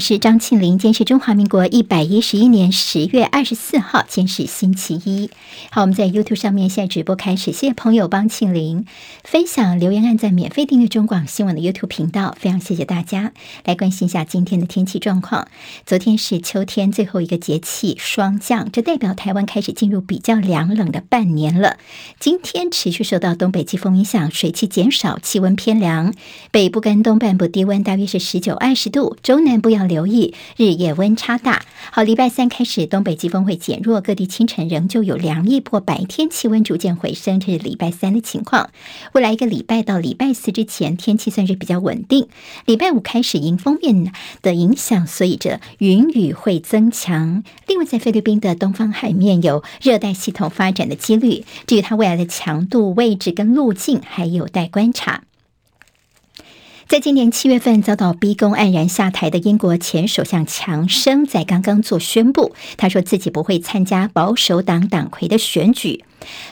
是张庆玲。今天是中华民国一百一十一年十月二十四号，今天是星期一。好，我们在 YouTube 上面现在直播开始，谢谢朋友帮庆玲分享留言、按赞、免费订阅中广新闻的 YouTube 频道，非常谢谢大家。来关心一下今天的天气状况。昨天是秋天最后一个节气霜降，这代表台湾开始进入比较凉冷的半年了。今天持续受到东北季风影响，水汽减少，气温偏凉，北部跟东半部低温大约是十九、二十度，中南部要留意日夜温差大。好，礼拜三开始东北季风会减弱，各地清晨仍旧有凉意，不过白天气温逐渐回升，这是礼拜三的情况。未来一个礼拜到礼拜四之前，天气算是比较稳定。礼拜五开始迎风面的影响，所以这云雨会增强。另外，在菲律宾的东方海面有热带系统发展的几率，至于它未来的强度、位置跟路径还有待观察。在今年七月份遭到逼宫黯然下台的英国前首相强生，在刚刚做宣布，他说自己不会参加保守党党魁的选举。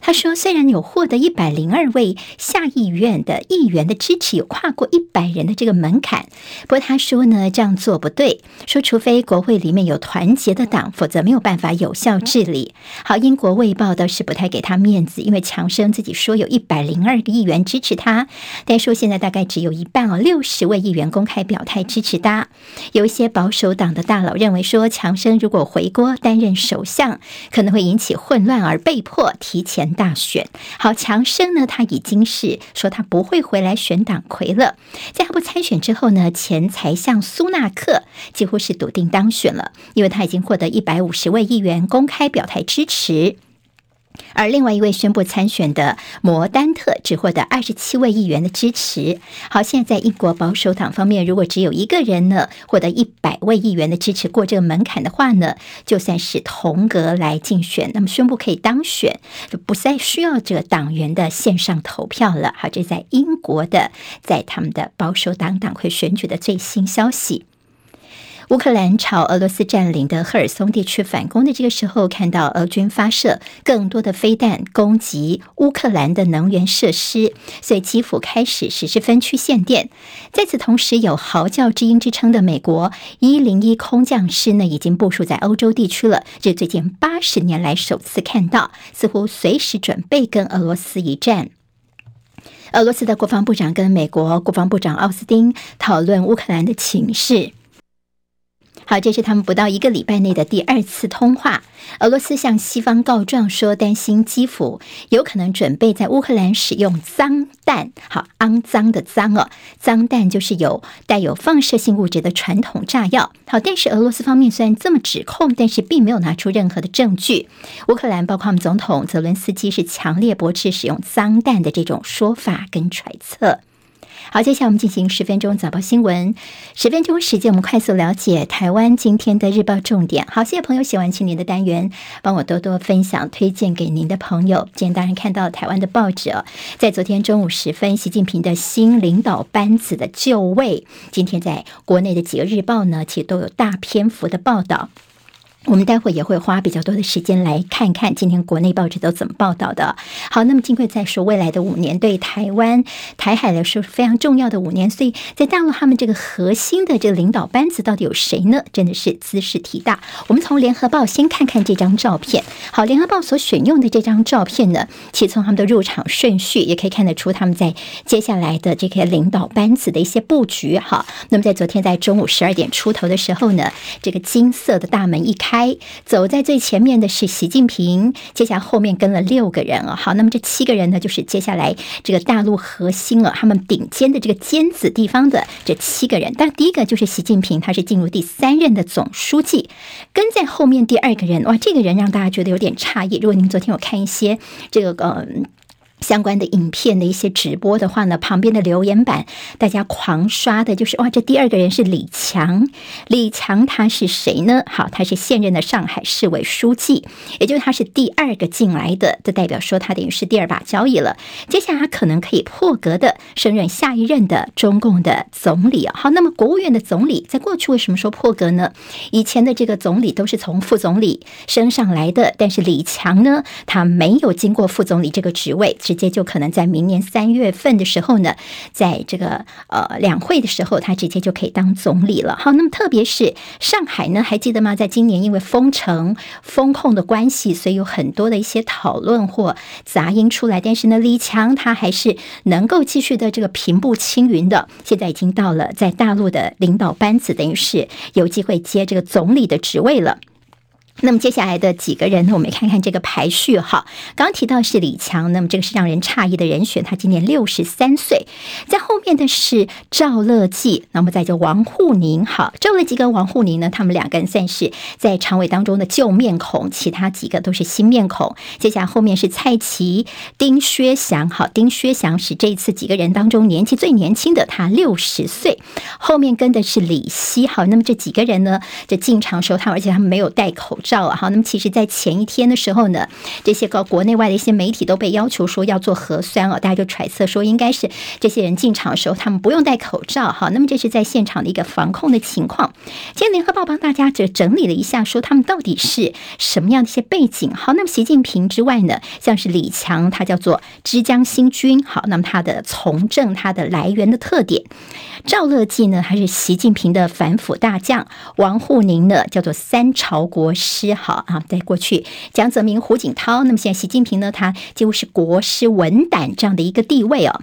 他说：“虽然有获得一百零二位下议院的议员的支持，有跨过一百人的这个门槛，不过他说呢，这样做不对。说除非国会里面有团结的党，否则没有办法有效治理。”好，英国卫报倒是不太给他面子，因为强生自己说有一百零二个议员支持他，但说现在大概只有一半哦，六十位议员公开表态支持他。有一些保守党的大佬认为说，强生如果回国担任首相，可能会引起混乱而被迫提前大选，好，强生呢，他已经是说他不会回来选党魁了。在他不参选之后呢，前财相苏纳克几乎是笃定当选了，因为他已经获得一百五十位议员公开表态支持。而另外一位宣布参选的摩丹特只获得二十七位议员的支持。好，现在在英国保守党方面，如果只有一个人呢获得一百位议员的支持过这个门槛的话呢，就算是同格来竞选，那么宣布可以当选，就不再需要这个党员的线上投票了。好，这在英国的，在他们的保守党党魁选举的最新消息。乌克兰朝俄罗斯占领的赫尔松地区反攻的这个时候，看到俄军发射更多的飞弹攻击乌克兰的能源设施，所以基辅开始实施分区限电。在此同时，有嚎叫之鹰之称的美国一零一空降师呢，已经部署在欧洲地区了，这是最近八十年来首次看到，似乎随时准备跟俄罗斯一战。俄罗斯的国防部长跟美国国防部长奥斯汀讨论乌克兰的情势。好，这是他们不到一个礼拜内的第二次通话。俄罗斯向西方告状说，担心基辅有可能准备在乌克兰使用脏弹。好，肮脏的脏哦，脏弹就是有带有放射性物质的传统炸药。好，但是俄罗斯方面虽然这么指控，但是并没有拿出任何的证据。乌克兰包括我们总统泽伦斯基是强烈驳斥使用脏弹的这种说法跟揣测。好，接下来我们进行十分钟早报新闻。十分钟时间，我们快速了解台湾今天的日报重点。好，谢谢朋友喜欢青年的单元，帮我多多分享、推荐给您的朋友。今天当然看到台湾的报纸哦，在昨天中午时分，习近平的新领导班子的就位，今天在国内的几个日报呢，其实都有大篇幅的报道。我们待会也会花比较多的时间来看看今天国内报纸都怎么报道的。好，那么金贵在说未来的五年对台湾台海来说是非常重要的五年，所以在大陆他们这个核心的这个领导班子到底有谁呢？真的是兹事体大。我们从联合报先看看这张照片。好，联合报所选用的这张照片呢，其实从他们的入场顺序也可以看得出他们在接下来的这个领导班子的一些布局。哈，那么在昨天在中午十二点出头的时候呢，这个金色的大门一开。走在最前面的是习近平，接下来后面跟了六个人啊。好，那么这七个人呢，就是接下来这个大陆核心啊，他们顶尖的这个尖子地方的这七个人。但第一个就是习近平，他是进入第三任的总书记，跟在后面第二个人，哇，这个人让大家觉得有点诧异。如果您昨天有看一些这个嗯。相关的影片的一些直播的话呢，旁边的留言板大家狂刷的就是哇，这第二个人是李强，李强他是谁呢？好，他是现任的上海市委书记，也就是他是第二个进来的，这代表说他等于是第二把交椅了。接下来他可能可以破格的升任下一任的中共的总理。好，那么国务院的总理在过去为什么说破格呢？以前的这个总理都是从副总理升上来的，但是李强呢，他没有经过副总理这个职位。直接就可能在明年三月份的时候呢，在这个呃两会的时候，他直接就可以当总理了。好，那么特别是上海呢，还记得吗？在今年因为封城、封控的关系，所以有很多的一些讨论或杂音出来。但是呢，李强他还是能够继续的这个平步青云的。现在已经到了在大陆的领导班子，等于是有机会接这个总理的职位了。那么接下来的几个人呢，我们看看这个排序哈。刚提到是李强，那么这个是让人诧异的人选，他今年六十三岁。在后面的是赵乐际，那么再就王沪宁。好，赵乐际跟王沪宁呢，他们两个人算是在常委当中的旧面孔，其他几个都是新面孔。接下来后面是蔡奇、丁薛祥。好，丁薛祥是这一次几个人当中年纪最年轻的，他六十岁。后面跟的是李希。好，那么这几个人呢，这进场时候他，而且他们没有戴口罩。照啊，好，那么其实，在前一天的时候呢，这些个国内外的一些媒体都被要求说要做核酸哦，大家就揣测说，应该是这些人进场的时候，他们不用戴口罩。好，那么这是在现场的一个防控的情况。今天联合报帮大家这整理了一下，说他们到底是什么样的一些背景。好，那么习近平之外呢，像是李强，他叫做枝江新军。好，那么他的从政，他的来源的特点。赵乐际呢，还是习近平的反腐大将。王沪宁呢，叫做三朝国师。好啊，在过去，江泽民、胡锦涛，那么现在习近平呢，他几乎是国师文胆这样的一个地位哦。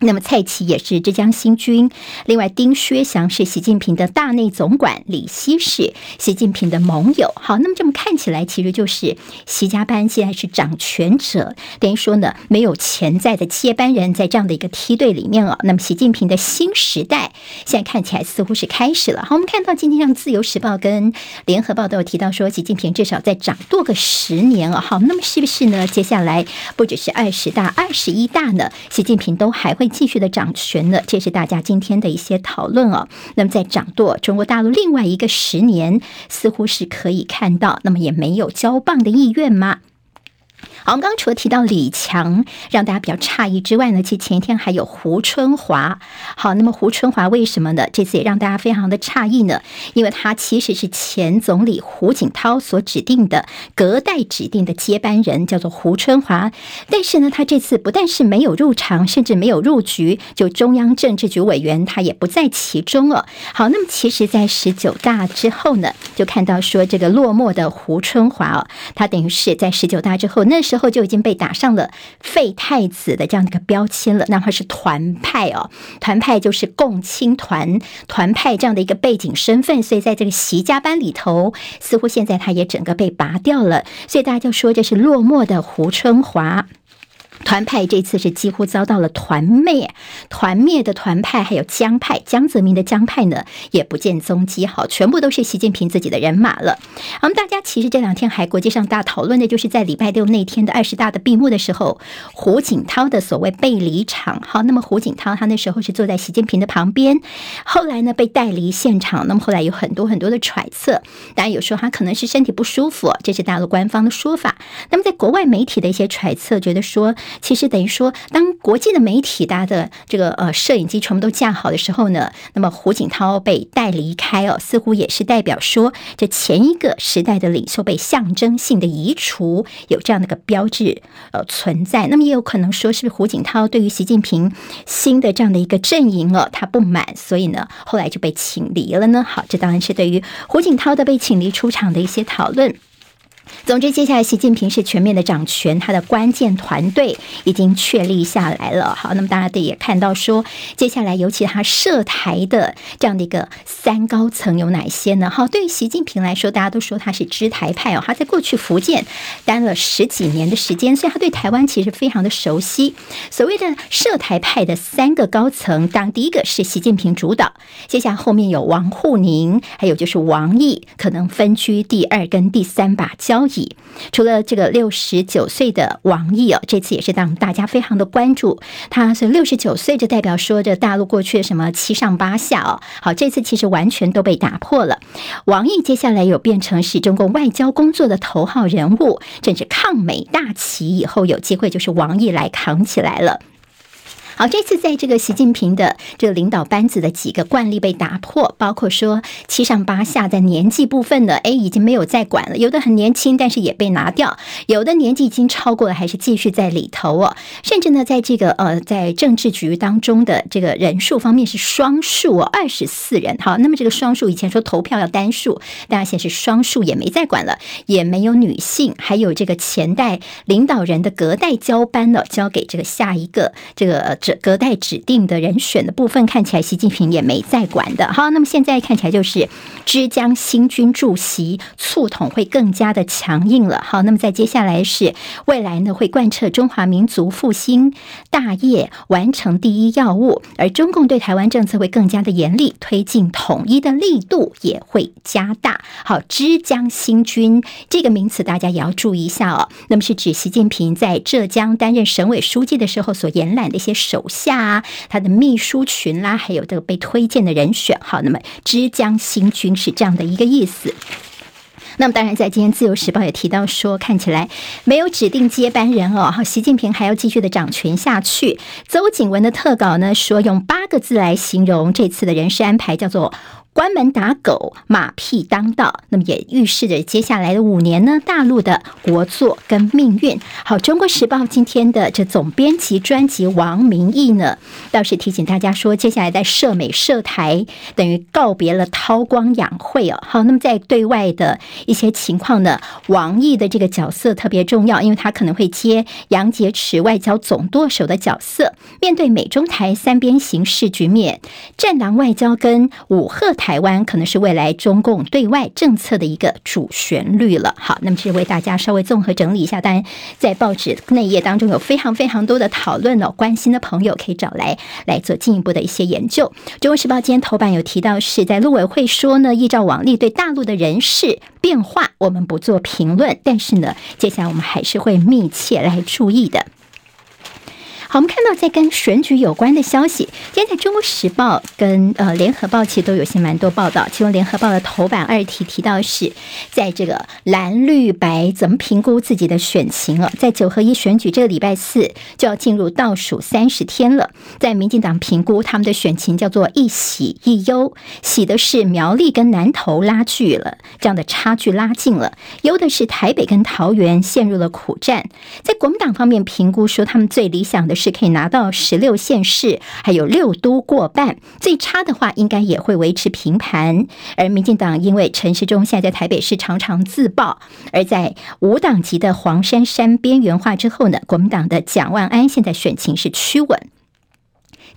那么蔡奇也是浙江新军，另外丁薛祥是习近平的大内总管，李希是习近平的盟友。好，那么这么看起来，其实就是习家班现在是掌权者，等于说呢，没有潜在的接班人，在这样的一个梯队里面啊。那么习近平的新时代，现在看起来似乎是开始了。好，我们看到今天像《自由时报》跟《联合报》都有提到说，习近平至少再掌舵个十年啊。好，那么是不是呢？接下来不只是二十大、二十一大呢，习近平都还会。继续的掌权呢，这是大家今天的一些讨论哦。那么在掌舵中国大陆另外一个十年，似乎是可以看到，那么也没有交棒的意愿吗？好，我们刚刚除了提到李强让大家比较诧异之外呢，其实前一天还有胡春华。好，那么胡春华为什么呢？这次也让大家非常的诧异呢？因为他其实是前总理胡锦涛所指定的隔代指定的接班人，叫做胡春华。但是呢，他这次不但是没有入场，甚至没有入局，就中央政治局委员他也不在其中了。好，那么其实，在十九大之后呢，就看到说这个落寞的胡春华哦，他等于是在十九大之后那时候。后就已经被打上了废太子的这样的一个标签了，那他是团派哦，团派就是共青团团派这样的一个背景身份，所以在这个习家班里头，似乎现在他也整个被拔掉了，所以大家就说这是落寞的胡春华。团派这次是几乎遭到了团灭，团灭的团派还有江派，江泽民的江派呢也不见踪迹，好，全部都是习近平自己的人马了。我们大家其实这两天还国际上大讨论的就是在礼拜六那天的二十大的闭幕的时候，胡锦涛的所谓被离场。好，那么胡锦涛他那时候是坐在习近平的旁边，后来呢被带离现场，那么后来有很多很多的揣测，当然有说他可能是身体不舒服，这是大陆官方的说法。那么在国外媒体的一些揣测，觉得说。其实等于说，当国际的媒体大家的这个呃摄影机全部都架好的时候呢，那么胡锦涛被带离开哦，似乎也是代表说，这前一个时代的领袖被象征性的移除，有这样的一个标志呃存在。那么也有可能说，是不是胡锦涛对于习近平新的这样的一个阵营哦，他不满，所以呢后来就被请离了呢？好，这当然是对于胡锦涛的被请离出场的一些讨论。总之，接下来习近平是全面的掌权，他的关键团队已经确立下来了。好，那么大家也看到说，接下来尤其他涉台的这样的一个三高层有哪些呢？好，对于习近平来说，大家都说他是知台派哦，他在过去福建待了十几年的时间，所以他对台湾其实非常的熟悉。所谓的涉台派的三个高层，当第一个是习近平主导，接下来后面有王沪宁，还有就是王毅，可能分居第二跟第三把交椅。除了这个六十九岁的王毅哦，这次也是让大家非常的关注。他是六十九岁，就代表说这大陆过去的什么七上八下哦。好，这次其实完全都被打破了。王毅接下来有变成是中国外交工作的头号人物，甚至抗美大旗以后有机会就是王毅来扛起来了。好，这次在这个习近平的这个领导班子的几个惯例被打破，包括说七上八下在年纪部分呢，哎，已经没有再管了，有的很年轻，但是也被拿掉；有的年纪已经超过了，还是继续在里头哦。甚至呢，在这个呃，在政治局当中的这个人数方面是双数哦，二十四人。好，那么这个双数以前说投票要单数，大家现在是双数，也没再管了，也没有女性，还有这个前代领导人的隔代交班了，交给这个下一个这个。隔代指定的人选的部分看起来，习近平也没在管的。好，那么现在看起来就是之江新军驻席促统会更加的强硬了。好，那么在接下来是未来呢，会贯彻中华民族复兴大业，完成第一要务，而中共对台湾政策会更加的严厉，推进统一的力度也会加大。好，之江新军这个名词大家也要注意一下哦。那么是指习近平在浙江担任省委书记的时候所延揽的一些手。手下啊，他的秘书群啦，还有这个被推荐的人选，好，那么之江新军是这样的一个意思。那么当然，在今天《自由时报》也提到说，看起来没有指定接班人哦，习近平还要继续的掌权下去。邹景文的特稿呢说，用八个字来形容这次的人事安排，叫做。关门打狗，马屁当道，那么也预示着接下来的五年呢，大陆的国作跟命运。好，《中国时报》今天的这总编辑专辑王明义呢，倒是提醒大家说，接下来在涉美涉台，等于告别了韬光养晦哦。好，那么在对外的一些情况呢，王毅的这个角色特别重要，因为他可能会接杨洁篪外交总舵手的角色，面对美中台三边形势局面，战狼外交跟武赫台。台湾可能是未来中共对外政策的一个主旋律了。好，那么这是为大家稍微综合整理一下。当然，在报纸内页当中有非常非常多的讨论哦，关心的朋友可以找来来做进一步的一些研究。中国时报今天头版有提到，是在陆委会说呢，依照往例对大陆的人事变化，我们不做评论，但是呢，接下来我们还是会密切来注意的。好，我们看到在跟选举有关的消息，今天在《中国时报》跟呃《联合报》其实都有些蛮多报道。其中《联合报》的头版二题提到是，在这个蓝绿白怎么评估自己的选情了？在九合一选举这个礼拜四就要进入倒数三十天了，在民进党评估他们的选情叫做一喜一忧，喜的是苗栗跟南投拉锯了，这样的差距拉近了；忧的是台北跟桃园陷入了苦战。在国民党方面评估说，他们最理想的。是可以拿到十六县市，还有六都过半，最差的话应该也会维持平盘。而民进党因为陈时中现在在台北市常常自爆，而在无党籍的黄珊珊边缘化之后呢，国民党的蒋万安现在选情是趋稳。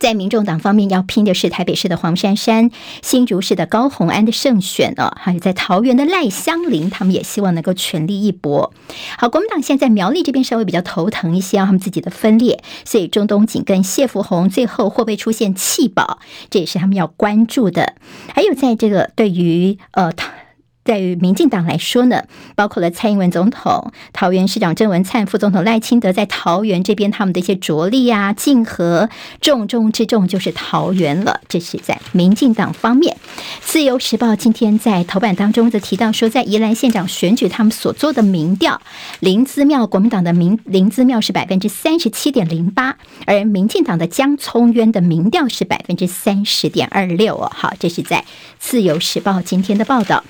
在民众党方面，要拼的是台北市的黄珊珊、新竹市的高虹安的胜选哦，还有在桃园的赖香林，他们也希望能够全力一搏。好，国民党现在苗栗这边稍微比较头疼一些，他们自己的分裂，所以钟东锦跟谢福弘最后会不会出现弃保，这也是他们要关注的。还有在这个对于呃。在于民进党来说呢，包括了蔡英文总统、桃园市长郑文灿、副总统赖清德在桃园这边他们的一些着力啊、竞合，重中之重就是桃园了。这是在民进党方面。自由时报今天在头版当中则提到说，在宜兰县长选举他们所做的民调，林姿妙国民党的民林姿妙是百分之三十七点零八，而民进党的江聪渊的民调是百分之三十点二六哦。好，这是在自由时报今天的报道。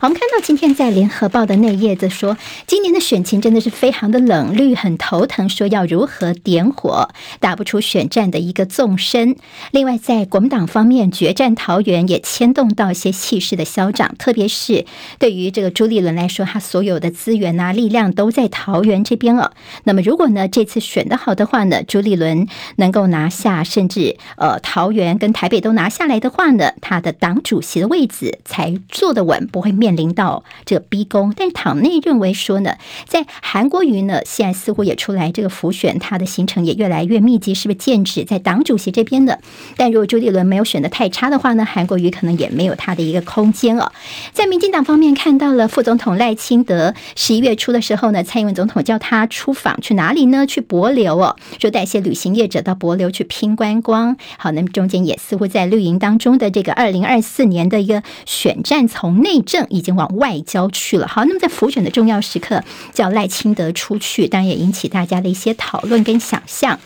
我们看到今天在联合报的内页子说，今年的选情真的是非常的冷绿，很头疼，说要如何点火，打不出选战的一个纵深。另外，在国民党方面，决战桃园也牵动到一些气势的消长，特别是对于这个朱立伦来说，他所有的资源啊、力量都在桃园这边了。那么，如果呢这次选的好的话呢，朱立伦能够拿下，甚至呃桃园跟台北都拿下来的话呢，他的党主席的位置才坐得稳，不会面。面临到这个逼宫，但是党内认为说呢，在韩国瑜呢，现在似乎也出来这个浮选，他的行程也越来越密集，是不是剑指在党主席这边的？但如果朱立伦没有选的太差的话呢，韩国瑜可能也没有他的一个空间哦。在民进党方面，看到了副总统赖清德十一月初的时候呢，蔡英文总统叫他出访去哪里呢？去帛琉哦，说带一些旅行业者到帛琉去拼观光。好，那么中间也似乎在绿营当中的这个二零二四年的一个选战，从内政。已经往外交去了。好，那么在浮选的重要时刻，叫赖清德出去，当然也引起大家的一些讨论跟想象。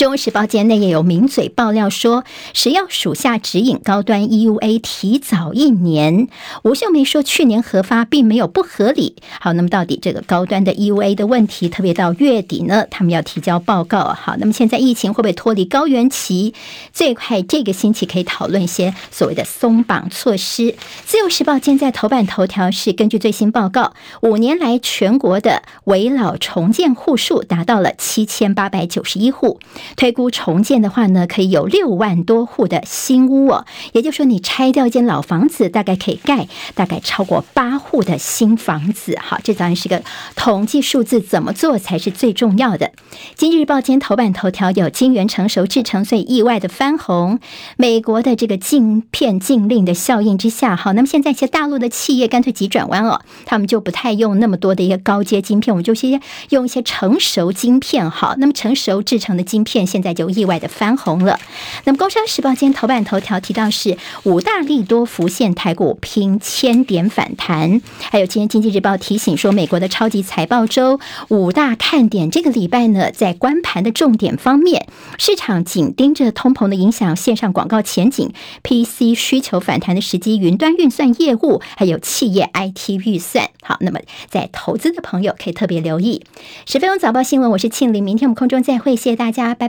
中时报间内也有名嘴爆料说，食药属下指引高端 EUA 提早一年。吴秀梅说，去年核发并没有不合理。好，那么到底这个高端的 EUA 的问题，特别到月底呢，他们要提交报告。好，那么现在疫情会不会脱离高原期？最快这个星期可以讨论一些所谓的松绑措施。自由时报现在头版头条是根据最新报告，五年来全国的危老重建户数达到了七千八百九十一户。推估重建的话呢，可以有六万多户的新屋哦。也就是说，你拆掉一间老房子，大概可以盖大概超过八户的新房子。好，这当然是个统计数字，怎么做才是最重要的？经济日报今天头版头条有晶圆成熟制成，所以意外的翻红。美国的这个晶片禁令的效应之下，好，那么现在一些大陆的企业干脆急转弯哦，他们就不太用那么多的一个高阶晶片，我们就先用一些成熟晶片。好，那么成熟制成的晶片。现在就意外的翻红了。那么《工商时报》今天头版头条提到是五大利多浮现，台股拼千点反弹。还有今天《经济日报》提醒说，美国的超级财报周五大看点，这个礼拜呢，在关盘的重点方面，市场紧盯着通膨的影响、线上广告前景、PC 需求反弹的时机、云端运算业务，还有企业 IT 预算。好，那么在投资的朋友可以特别留意。十分钟早报新闻，我是庆玲，明天我们空中再会，谢谢大家，拜